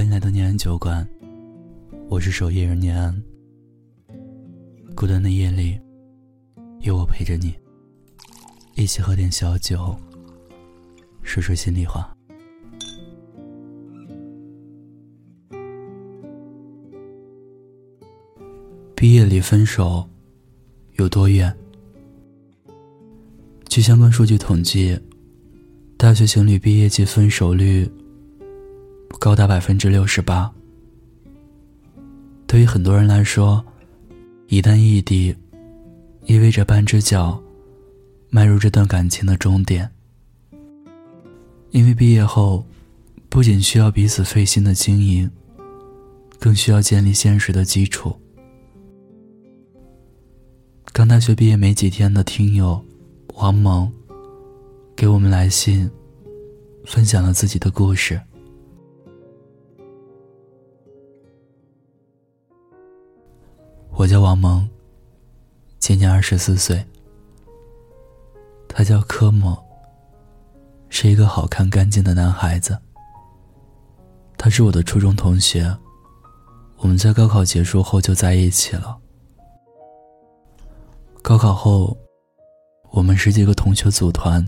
欢迎来到念安酒馆，我是守夜人念安。孤单的夜里，有我陪着你，一起喝点小酒，说说心里话。毕业离分手有多远？据相关数据统计，大学情侣毕业季分手率。高达百分之六十八。对于很多人来说，一旦异地，意味着半只脚迈入这段感情的终点。因为毕业后，不仅需要彼此费心的经营，更需要建立现实的基础。刚大学毕业没几天的听友王萌，给我们来信，分享了自己的故事。我叫王萌，今年二十四岁。他叫科莫，是一个好看干净的男孩子。他是我的初中同学，我们在高考结束后就在一起了。高考后，我们十几个同学组团，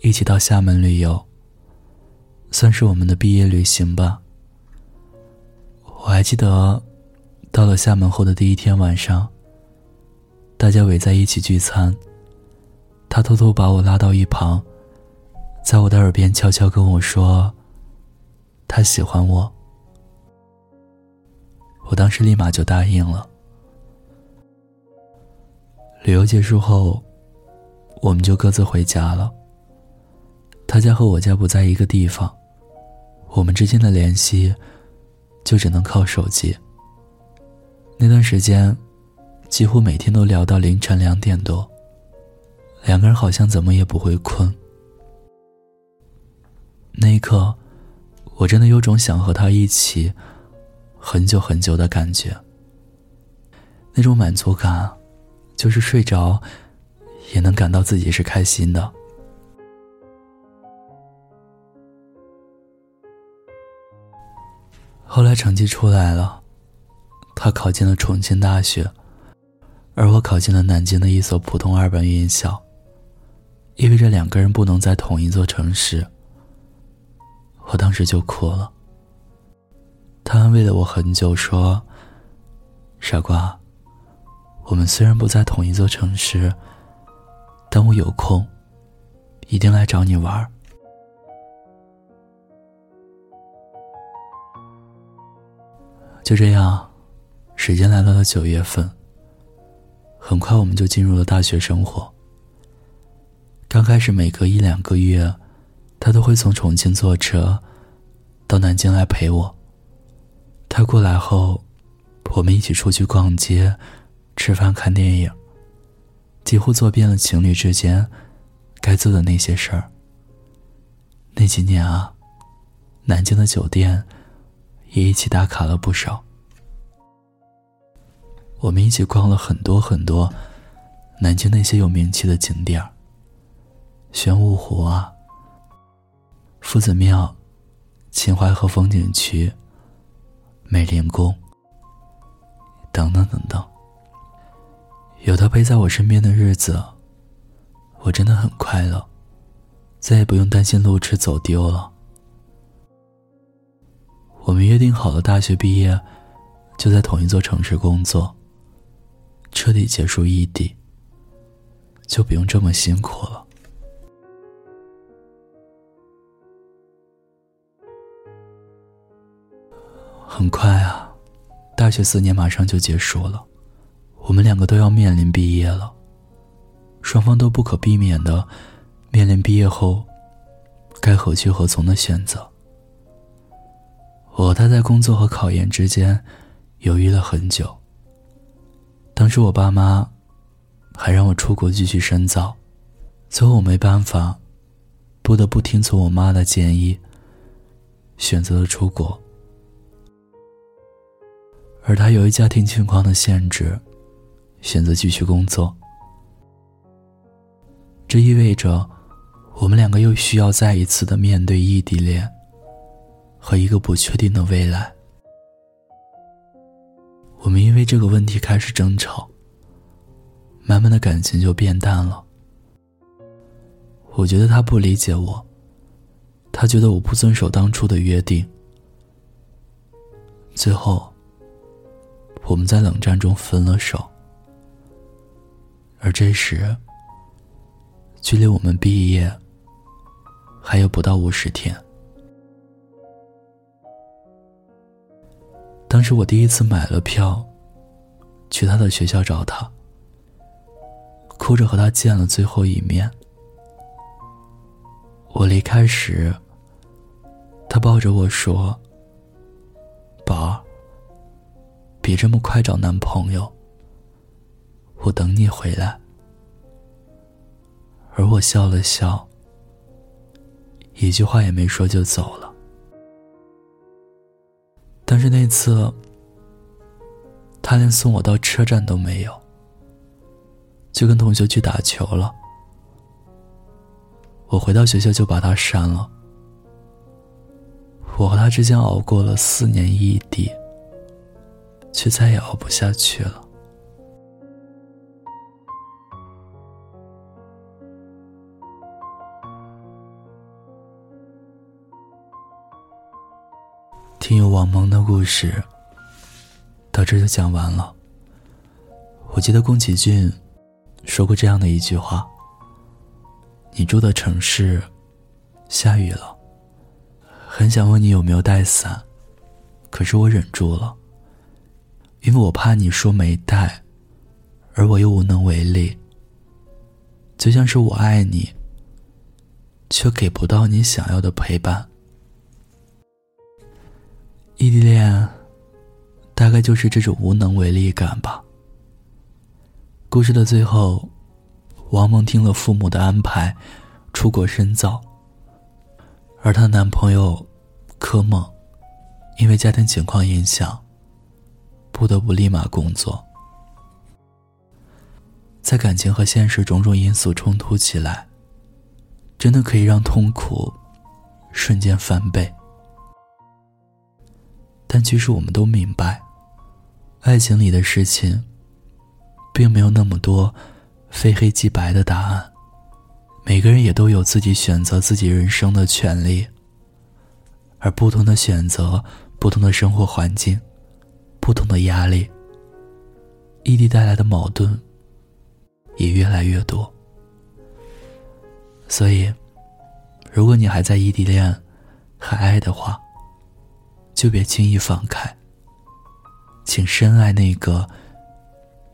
一起到厦门旅游，算是我们的毕业旅行吧。我还记得。到了厦门后的第一天晚上，大家围在一起聚餐。他偷偷把我拉到一旁，在我的耳边悄悄跟我说：“他喜欢我。”我当时立马就答应了。旅游结束后，我们就各自回家了。他家和我家不在一个地方，我们之间的联系就只能靠手机。那段时间，几乎每天都聊到凌晨两点多。两个人好像怎么也不会困。那一刻，我真的有种想和他一起很久很久的感觉。那种满足感，就是睡着也能感到自己是开心的。后来成绩出来了。他考进了重庆大学，而我考进了南京的一所普通二本院校，意味着两个人不能在同一座城市。我当时就哭了。他安慰了我很久，说：“傻瓜，我们虽然不在同一座城市，但我有空，一定来找你玩。”就这样。时间来到了九月份，很快我们就进入了大学生活。刚开始每隔一两个月，他都会从重庆坐车到南京来陪我。他过来后，我们一起出去逛街、吃饭、看电影，几乎做遍了情侣之间该做的那些事儿。那几年啊，南京的酒店也一起打卡了不少。我们一起逛了很多很多南京那些有名气的景点儿，玄武湖啊、夫子庙、秦淮河风景区、美龄宫等等等等。有他陪在我身边的日子，我真的很快乐，再也不用担心路痴走丢了。我们约定好了，大学毕业就在同一座城市工作。彻底结束异地，就不用这么辛苦了。很快啊，大学四年马上就结束了，我们两个都要面临毕业了，双方都不可避免的面临毕业后该何去何从的选择。我和他在工作和考研之间犹豫了很久。当时我爸妈还让我出国继续深造，最后我没办法，不得不听从我妈的建议，选择了出国。而他由于家庭情况的限制，选择继续工作。这意味着，我们两个又需要再一次的面对异地恋。和一个不确定的未来。我们因为这个问题开始争吵，慢慢的感情就变淡了。我觉得他不理解我，他觉得我不遵守当初的约定。最后，我们在冷战中分了手。而这时，距离我们毕业还有不到五十天。当时我第一次买了票，去他的学校找他，哭着和他见了最后一面。我离开时，他抱着我说：“宝儿，别这么快找男朋友，我等你回来。”而我笑了笑，一句话也没说就走了。但是那次，他连送我到车站都没有，就跟同学去打球了。我回到学校就把他删了。我和他之间熬过了四年异地，却再也熬不下去了。听友王蒙的故事到这就讲完了。我记得宫崎骏说过这样的一句话：“你住的城市下雨了，很想问你有没有带伞，可是我忍住了，因为我怕你说没带，而我又无能为力。就像是我爱你，却给不到你想要的陪伴。”异地恋，大概就是这种无能为力感吧。故事的最后，王萌听了父母的安排，出国深造。而她男朋友柯梦，因为家庭情况影响，不得不立马工作。在感情和现实种种因素冲突起来，真的可以让痛苦瞬间翻倍。但其实我们都明白，爱情里的事情，并没有那么多非黑即白的答案。每个人也都有自己选择自己人生的权利。而不同的选择，不同的生活环境，不同的压力，异地带来的矛盾也越来越多。所以，如果你还在异地恋，还爱的话，就别轻易放开。请深爱那个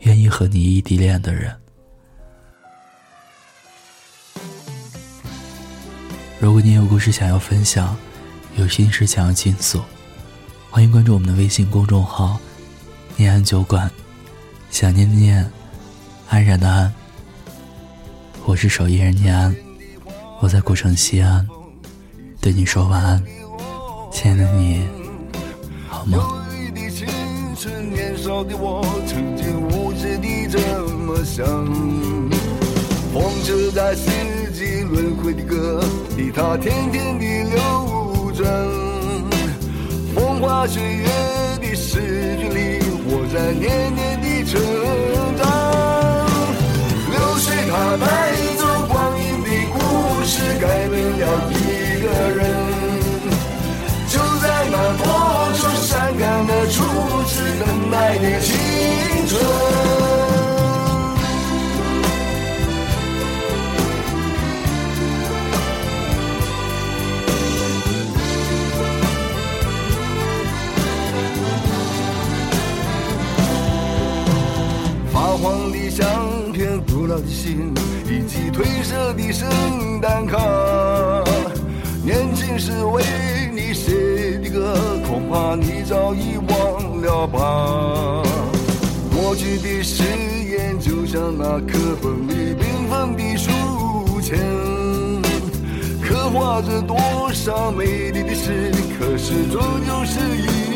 愿意和你异地恋的人。如果你有故事想要分享，有心事想要倾诉，欢迎关注我们的微信公众号“念安酒馆”。想念念，安然的安。我是守夜人念安，我在古城西安，对你说晚安，亲爱的你。忧郁的青春，年少的我，曾经无知地这么想。风车在四季轮回的歌里，它天天地流转。风花雪月的诗句里，我在年年的成长。流水它带走光阴的故事，改变了一个人。初次等待的青春，发黄的相片、古老的信以及褪色的圣诞卡，年轻时为你写的歌，恐怕你早已忘了吧。过去的誓言就像那课本里缤纷的书签，刻画着多少美丽的诗，可是终究是一